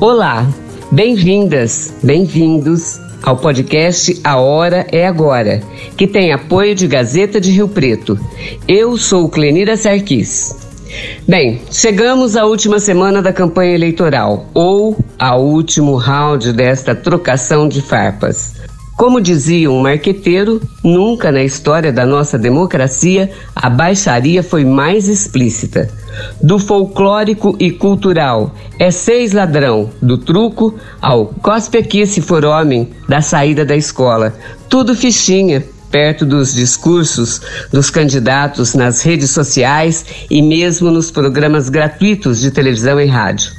Olá, bem-vindas, bem-vindos ao podcast A Hora é Agora, que tem apoio de Gazeta de Rio Preto. Eu sou Clenira Sarquis. Bem, chegamos à última semana da campanha eleitoral, ou ao último round desta trocação de farpas. Como dizia um marqueteiro, nunca na história da nossa democracia a baixaria foi mais explícita. Do folclórico e cultural, é seis ladrão, do truco ao cospe aqui se for homem, da saída da escola. Tudo fichinha, perto dos discursos dos candidatos nas redes sociais e mesmo nos programas gratuitos de televisão e rádio.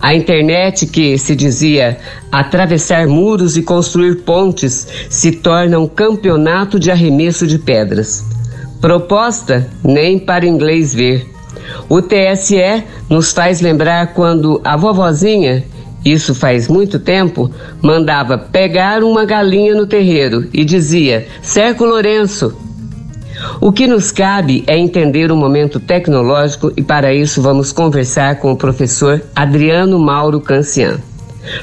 A internet, que se dizia atravessar muros e construir pontes, se torna um campeonato de arremesso de pedras. Proposta nem para inglês ver. O TSE nos faz lembrar quando a vovozinha, isso faz muito tempo, mandava pegar uma galinha no terreiro e dizia: Cerco Lourenço, o que nos cabe é entender o momento tecnológico e para isso vamos conversar com o professor Adriano Mauro Cancian.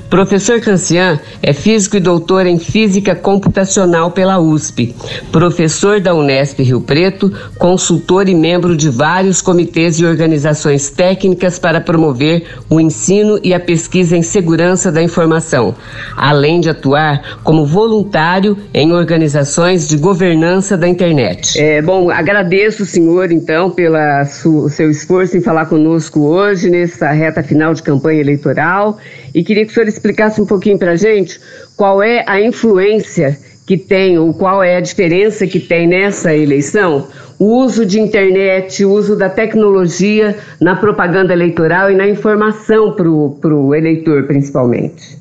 Professor Cancian é físico e doutor em física computacional pela USP, professor da Unesp Rio Preto, consultor e membro de vários comitês e organizações técnicas para promover o ensino e a pesquisa em segurança da informação, além de atuar como voluntário em organizações de governança da internet. É, bom, agradeço o senhor então pelo seu esforço em falar conosco hoje nessa reta final de campanha eleitoral e queria que o senhor explicasse um pouquinho para a gente qual é a influência que tem, ou qual é a diferença que tem nessa eleição, o uso de internet, o uso da tecnologia na propaganda eleitoral e na informação para o eleitor, principalmente.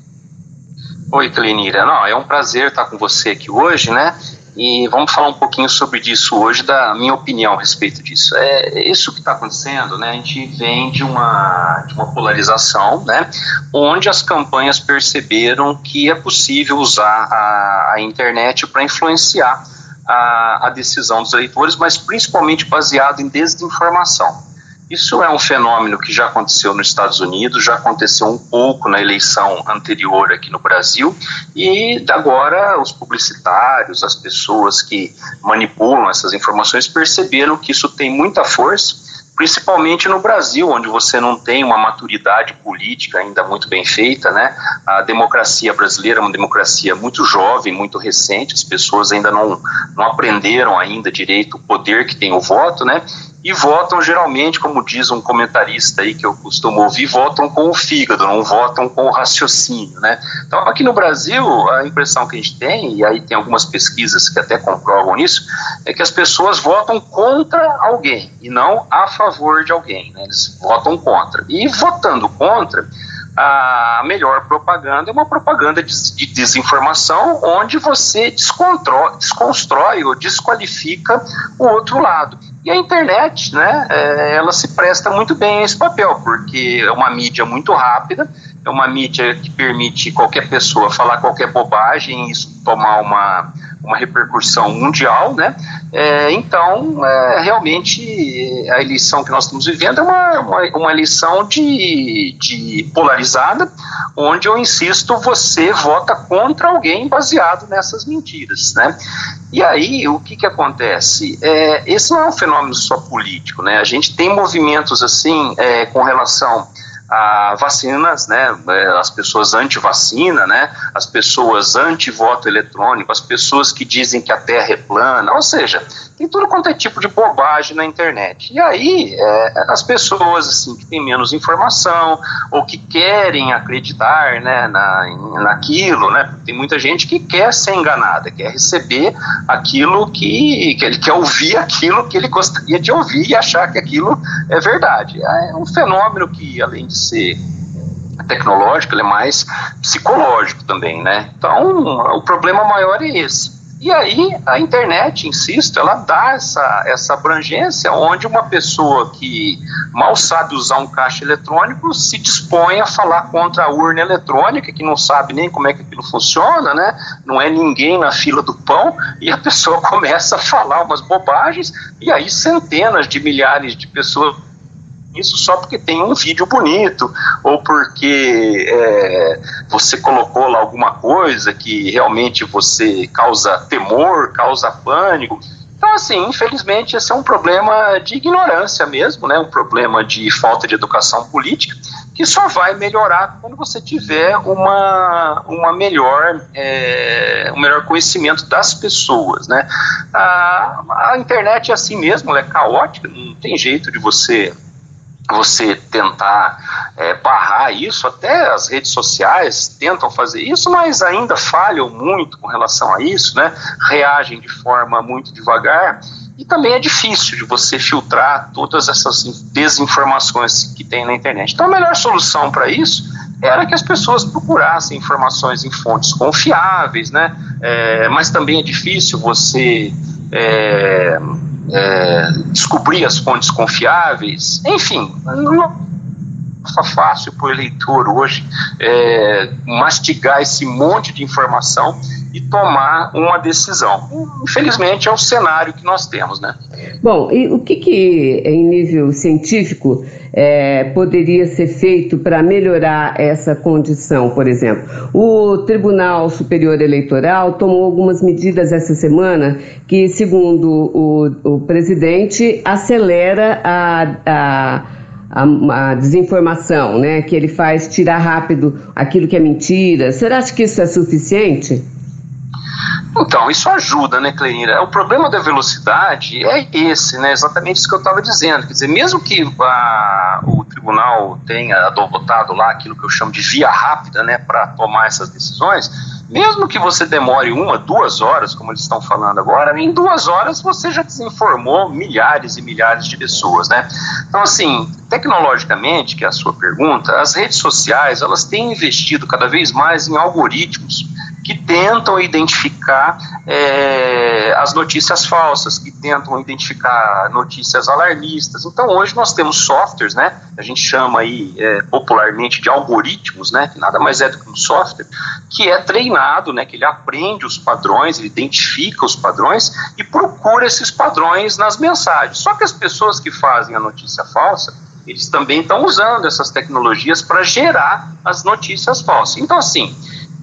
Oi, Clenira. Não, é um prazer estar com você aqui hoje, né? E vamos falar um pouquinho sobre isso hoje, da minha opinião a respeito disso. É isso que está acontecendo, né? A gente vem de uma, de uma polarização, né? Onde as campanhas perceberam que é possível usar a, a internet para influenciar a, a decisão dos eleitores, mas principalmente baseado em desinformação. Isso é um fenômeno que já aconteceu nos Estados Unidos, já aconteceu um pouco na eleição anterior aqui no Brasil, e agora os publicitários, as pessoas que manipulam essas informações perceberam que isso tem muita força, principalmente no Brasil, onde você não tem uma maturidade política ainda muito bem feita, né? A democracia brasileira é uma democracia muito jovem, muito recente, as pessoas ainda não, não aprenderam ainda direito o poder que tem o voto, né? E votam geralmente, como diz um comentarista aí que eu costumo ouvir, votam com o fígado, não votam com o raciocínio, né? Então, aqui no Brasil, a impressão que a gente tem, e aí tem algumas pesquisas que até comprovam isso, é que as pessoas votam contra alguém e não a favor de alguém, né? Eles votam contra. E votando contra, a melhor propaganda é uma propaganda de, de desinformação onde você desconstrói ou desqualifica o outro lado. E a internet, né, é, ela se presta muito bem a esse papel, porque é uma mídia muito rápida, é uma mídia que permite qualquer pessoa falar qualquer bobagem e tomar uma, uma repercussão mundial, né? É, então, é, realmente, a eleição que nós estamos vivendo é uma, uma, uma, eleição de, de polarizada, onde eu insisto, você vota contra alguém baseado nessas mentiras, né? E aí, o que que acontece? É, esse não é um fenômeno só político, né? A gente tem movimentos assim é, com relação a vacinas, né, é, as pessoas anti-vacina, né, as pessoas anti-voto eletrônico, as pessoas que dizem que a Terra é plana, ou seja, tem tudo quanto é tipo de bobagem na internet. E aí, é, as pessoas assim, que têm menos informação ou que querem acreditar né, na, naquilo, né, tem muita gente que quer ser enganada, quer receber aquilo que, que ele quer ouvir aquilo que ele gostaria de ouvir e achar que aquilo é verdade. É um fenômeno que, além de ser tecnológico, ele é mais psicológico também, né? Então, o problema maior é esse. E aí a internet, insisto, ela dá essa, essa abrangência onde uma pessoa que mal sabe usar um caixa eletrônico se dispõe a falar contra a urna eletrônica, que não sabe nem como é que aquilo funciona, né? Não é ninguém na fila do pão, e a pessoa começa a falar umas bobagens, e aí centenas de milhares de pessoas isso só porque tem um vídeo bonito ou porque é, você colocou lá alguma coisa que realmente você causa temor, causa pânico. Então, assim, infelizmente, esse é um problema de ignorância mesmo, né? um problema de falta de educação política, que só vai melhorar quando você tiver uma, uma melhor, é, um melhor conhecimento das pessoas. Né? A, a internet é assim mesmo, ela é caótica, não tem jeito de você você tentar é, barrar isso, até as redes sociais tentam fazer isso, mas ainda falham muito com relação a isso, né? reagem de forma muito devagar. E também é difícil de você filtrar todas essas desinformações que tem na internet. Então, a melhor solução para isso era que as pessoas procurassem informações em fontes confiáveis, né? É, mas também é difícil você é, é, descobrir as fontes confiáveis, enfim, fácil para o eleitor hoje é, mastigar esse monte de informação e tomar uma decisão. Infelizmente é o cenário que nós temos, né? Bom, e o que, que em nível científico é, poderia ser feito para melhorar essa condição, por exemplo? O Tribunal Superior Eleitoral tomou algumas medidas essa semana que, segundo o, o presidente, acelera a, a a, a, desinformação, né? Que ele faz tirar rápido aquilo que é mentira. Será que isso é suficiente? Então, isso ajuda, né, Cleira? O problema da velocidade é esse, né? Exatamente isso que eu estava dizendo. Quer dizer, mesmo que a, o tribunal tenha adotado lá aquilo que eu chamo de via rápida, né, para tomar essas decisões, mesmo que você demore uma, duas horas, como eles estão falando agora, em duas horas você já desinformou milhares e milhares de pessoas, né? Então, assim, tecnologicamente, que é a sua pergunta, as redes sociais, elas têm investido cada vez mais em algoritmos que tentam identificar é, as notícias falsas, que tentam identificar notícias alarmistas. Então, hoje nós temos softwares, né? A gente chama aí é, popularmente de algoritmos, né? Que nada mais é do que um software que é treinado, né? Que ele aprende os padrões, ele identifica os padrões e procura esses padrões nas mensagens. Só que as pessoas que fazem a notícia falsa eles também estão usando essas tecnologias para gerar as notícias falsas. Então, assim,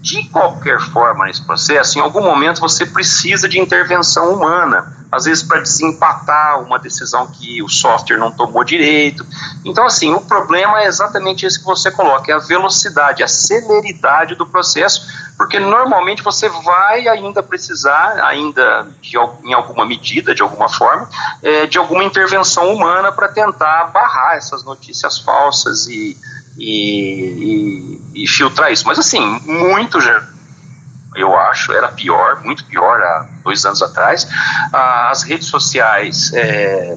de qualquer forma nesse processo, em algum momento você precisa de intervenção humana, às vezes para desempatar uma decisão que o software não tomou direito. Então, assim, o problema é exatamente esse que você coloca, é a velocidade, a celeridade do processo, porque normalmente você vai ainda precisar, ainda de, em alguma medida, de alguma forma, é, de alguma intervenção humana para tentar barrar essas notícias falsas e e, e, e filtrar isso. Mas assim, muito já eu acho, era pior, muito pior há dois anos atrás. As redes sociais é,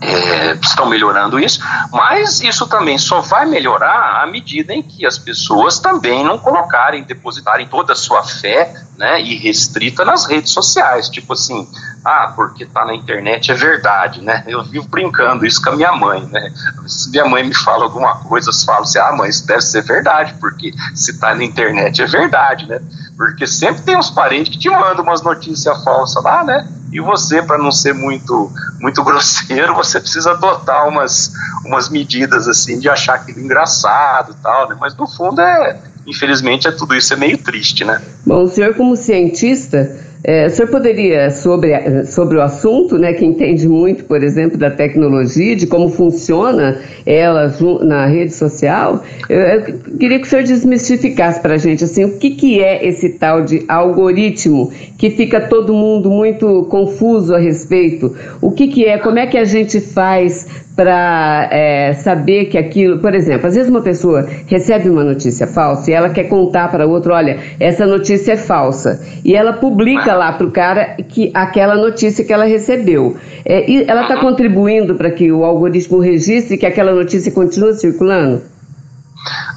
é, estão melhorando isso, mas isso também só vai melhorar à medida em que as pessoas também não colocarem, depositarem toda a sua fé né, irrestrita nas redes sociais. Tipo assim, ah, porque tá na internet é verdade, né? Eu vivo brincando isso com a minha mãe, né? Se minha mãe me fala alguma coisa, eu falo assim, ah, mãe, isso deve ser verdade, porque se tá na internet é verdade, né? Porque sempre tem uns parentes que te mandam umas notícias falsas lá, né? E você, para não ser muito muito grosseiro, você precisa adotar umas, umas medidas assim de achar aquilo engraçado e tal, né? Mas no fundo é, infelizmente, é tudo isso é meio triste, né? Bom, o senhor como cientista é, o senhor poderia, sobre, sobre o assunto, né, que entende muito, por exemplo, da tecnologia, de como funciona ela na rede social, eu, eu queria que o senhor desmistificasse para a gente assim, o que, que é esse tal de algoritmo que fica todo mundo muito confuso a respeito. O que, que é, como é que a gente faz para é, saber que aquilo, por exemplo, às vezes uma pessoa recebe uma notícia falsa e ela quer contar para outro, olha, essa notícia é falsa, e ela publica lá para o cara que aquela notícia que ela recebeu. É, e ela está contribuindo para que o algoritmo registre que aquela notícia continue circulando?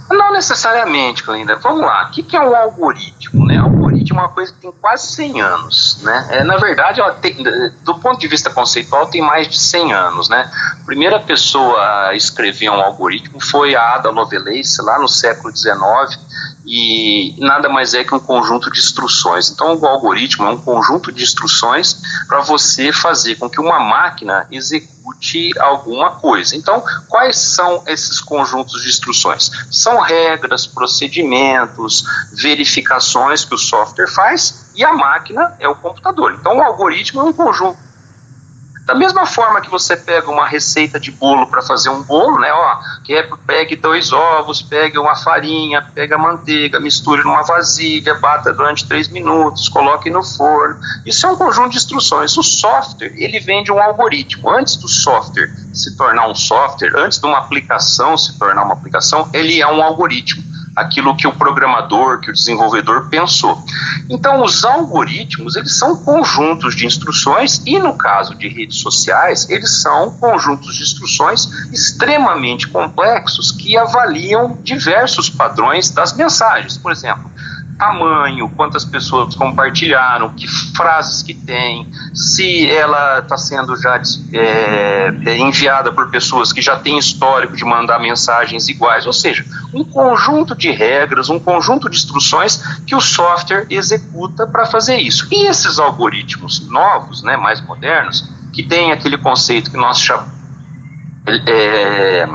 Não necessariamente, Clinda. Vamos lá. O que, que é um algoritmo? Né? algoritmo é uma coisa que tem quase 100 anos. Né? É, na verdade, tem, do ponto de vista conceitual, tem mais de 100 anos. Né? A primeira pessoa a escrever um algoritmo foi a Ada Lovelace, lá no século XIX, e nada mais é que um conjunto de instruções. Então, o algoritmo é um conjunto de instruções para você fazer com que uma máquina execute alguma coisa. Então, quais são esses conjuntos de instruções? São regras, procedimentos, verificações que o software faz e a máquina é o computador. Então, o algoritmo é um conjunto da mesma forma que você pega uma receita de bolo para fazer um bolo, né? Ó, que é, pegue dois ovos, pegue uma farinha, pega manteiga, misture numa vasilha, bata durante três minutos, coloque no forno. Isso é um conjunto de instruções. O software, ele vem de um algoritmo. Antes do software se tornar um software, antes de uma aplicação se tornar uma aplicação, ele é um algoritmo aquilo que o programador, que o desenvolvedor pensou. Então, os algoritmos, eles são conjuntos de instruções e no caso de redes sociais, eles são conjuntos de instruções extremamente complexos que avaliam diversos padrões das mensagens. Por exemplo, tamanho, quantas pessoas compartilharam, que frases que tem, se ela está sendo já é, é, enviada por pessoas que já têm histórico de mandar mensagens iguais, ou seja, um conjunto de regras, um conjunto de instruções que o software executa para fazer isso. E esses algoritmos novos, né, mais modernos, que tem aquele conceito que nós chamamos é,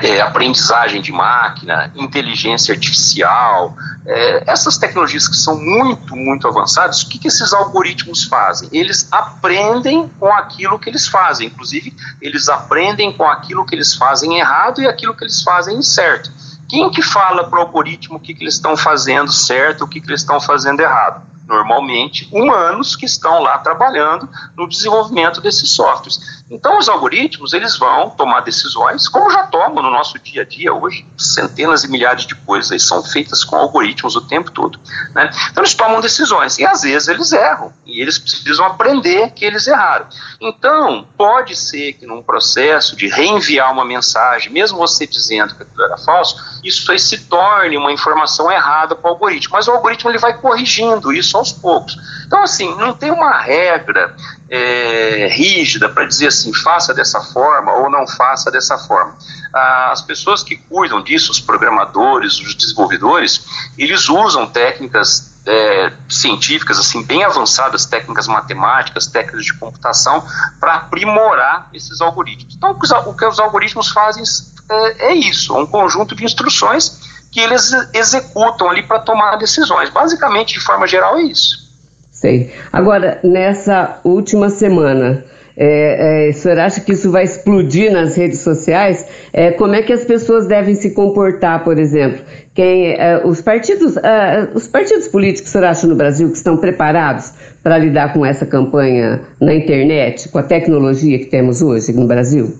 é, aprendizagem de máquina, inteligência artificial, é, essas tecnologias que são muito, muito avançadas, o que, que esses algoritmos fazem? Eles aprendem com aquilo que eles fazem, inclusive eles aprendem com aquilo que eles fazem errado e aquilo que eles fazem certo. Quem que fala para o algoritmo o que, que eles estão fazendo certo, o que, que eles estão fazendo errado? Normalmente humanos que estão lá trabalhando no desenvolvimento desses softwares. Então os algoritmos eles vão tomar decisões, como já tomam no nosso dia a dia hoje, centenas e milhares de coisas são feitas com algoritmos o tempo todo. Né? Então eles tomam decisões e às vezes eles erram e eles precisam aprender que eles erraram. Então pode ser que num processo de reenviar uma mensagem, mesmo você dizendo que aquilo era falso, isso aí se torne uma informação errada para o algoritmo, mas o algoritmo ele vai corrigindo isso aos poucos. Então, assim, não tem uma regra é, rígida para dizer assim, faça dessa forma ou não faça dessa forma. As pessoas que cuidam disso, os programadores, os desenvolvedores, eles usam técnicas é, científicas assim bem avançadas, técnicas matemáticas, técnicas de computação, para aprimorar esses algoritmos. Então, o que os algoritmos fazem é, é isso, um conjunto de instruções que eles executam ali para tomar decisões. Basicamente, de forma geral, é isso. Sei. Agora, nessa última semana, é, é, o senhor acha que isso vai explodir nas redes sociais? É, como é que as pessoas devem se comportar, por exemplo? Quem, é, os, partidos, é, os partidos políticos, o senhor acha, no Brasil, que estão preparados para lidar com essa campanha na internet, com a tecnologia que temos hoje no Brasil?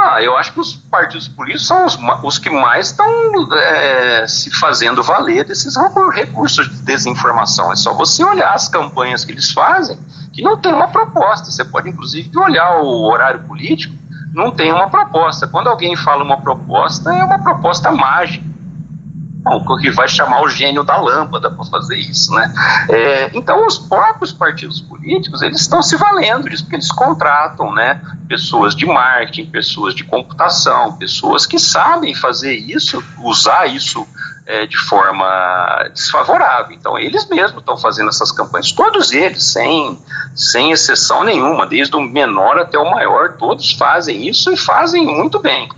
Ah, eu acho que os partidos políticos são os, os que mais estão é, se fazendo valer desses recursos de desinformação. É só você olhar as campanhas que eles fazem, que não tem uma proposta. Você pode, inclusive, olhar o horário político, não tem uma proposta. Quando alguém fala uma proposta, é uma proposta mágica que vai chamar o gênio da lâmpada para fazer isso, né? É, então os próprios partidos políticos eles estão se valendo disso porque eles contratam, né? Pessoas de marketing, pessoas de computação, pessoas que sabem fazer isso, usar isso é, de forma desfavorável. Então eles mesmos estão fazendo essas campanhas, todos eles, sem sem exceção nenhuma, desde o menor até o maior, todos fazem isso e fazem muito bem.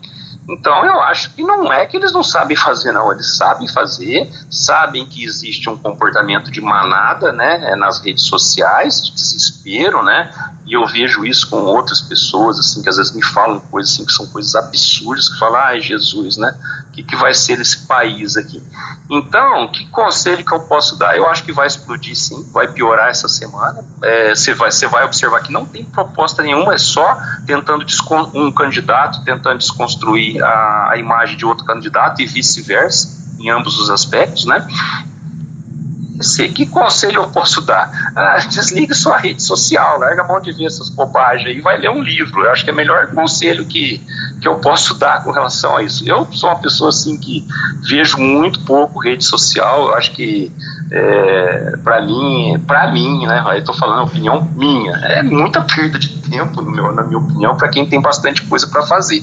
Então eu acho que não é que eles não sabem fazer, não. Eles sabem fazer, sabem que existe um comportamento de manada, né, nas redes sociais, de desespero, né, e eu vejo isso com outras pessoas, assim, que às vezes me falam coisas assim que são coisas absurdas, que falam, ai Jesus, né, o que, que vai ser esse país aqui? Então, que conselho que eu posso dar? Eu acho que vai explodir sim, vai piorar essa semana. É, você é, vai, vai observar que não tem proposta nenhuma, é só tentando um candidato tentando desconstruir a, a imagem de outro candidato e vice-versa, em ambos os aspectos, né? Que conselho eu posso dar? Ah, desliga sua rede social, larga a mão de ver essas bobagens e vai ler um livro. Eu acho que é o melhor conselho que, que eu posso dar com relação a isso. Eu sou uma pessoa assim que vejo muito pouco rede social, eu acho que é, para mim, para mim, né, eu estou falando a opinião minha, é muita perda de tempo, meu, na minha opinião, para quem tem bastante coisa para fazer.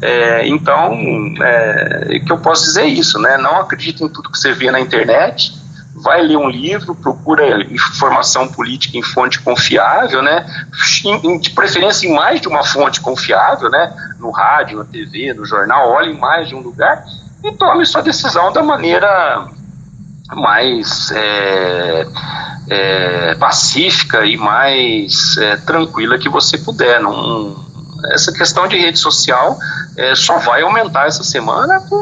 É, então, é, que eu posso dizer é isso, né, não acredite em tudo que você vê na internet, vai ler um livro, procura informação política em fonte confiável, né? De preferência em mais de uma fonte confiável, né? No rádio, na TV, no jornal, olhe em mais de um lugar e tome sua decisão da maneira mais é, é, pacífica e mais é, tranquila que você puder. Essa questão de rede social é, só vai aumentar essa semana com,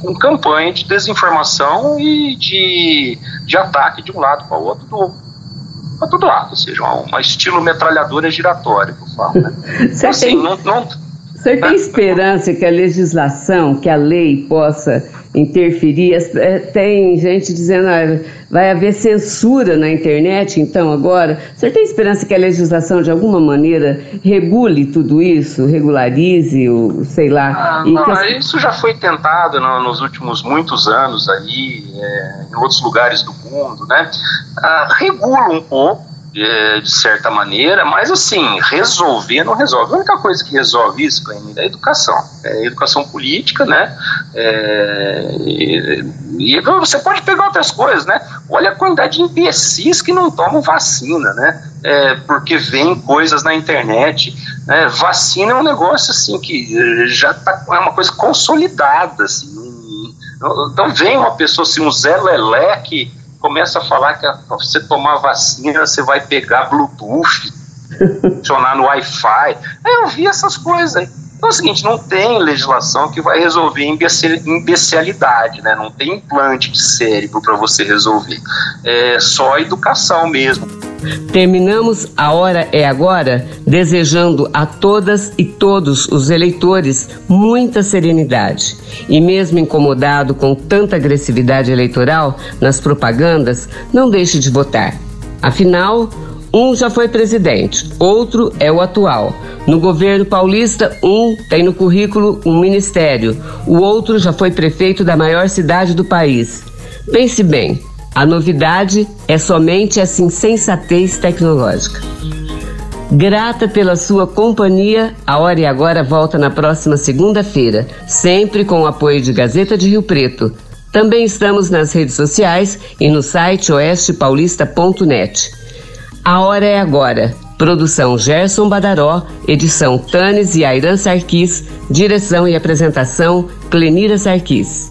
com campanha de desinformação e de, de ataque de um lado para o outro para todo lado, ou seja, um estilo metralhadora giratória que eu falo. Né? Então, assim, não, não, você tem esperança que a legislação, que a lei possa interferir? É, tem gente dizendo ah, vai haver censura na internet, então agora. Você tem esperança que a legislação de alguma maneira regule tudo isso, regularize, ou, sei lá? Ah, não, as... Isso já foi tentado no, nos últimos muitos anos aí, é, em outros lugares do mundo, né? Ah, regula um pouco de, de, certa maneira, mas assim, resolver não resolve. A única coisa que resolve isso, Cleide, é a educação. É a educação política, né? É, e, e, você pode pegar outras coisas, né? Olha a quantidade de imbecis que não tomam vacina, né? É, porque vem coisas na internet. Né? Vacina é um negócio assim que já tá, é uma coisa consolidada. Assim, então vem uma pessoa assim, um Zé Leleque começa a falar que você tomar vacina, você vai pegar Bluetooth, funcionar no Wi-Fi. Eu vi essas coisas aí. Então é o seguinte, não tem legislação que vai resolver imbecilidade, né? Não tem implante de cérebro para você resolver. É só educação mesmo. Terminamos a hora é agora desejando a todas e todos os eleitores muita serenidade. E mesmo incomodado com tanta agressividade eleitoral nas propagandas, não deixe de votar. Afinal, um já foi presidente, outro é o atual. No governo paulista, um tem no currículo um ministério, o outro já foi prefeito da maior cidade do país. Pense bem, a novidade é somente essa insensatez tecnológica. Grata pela sua companhia, a Hora e Agora volta na próxima segunda-feira, sempre com o apoio de Gazeta de Rio Preto. Também estamos nas redes sociais e no site oestepaulista.net. A Hora é Agora. Produção Gerson Badaró, edição Tanes e Airan Sarquis, direção e apresentação Clenira Sarquis.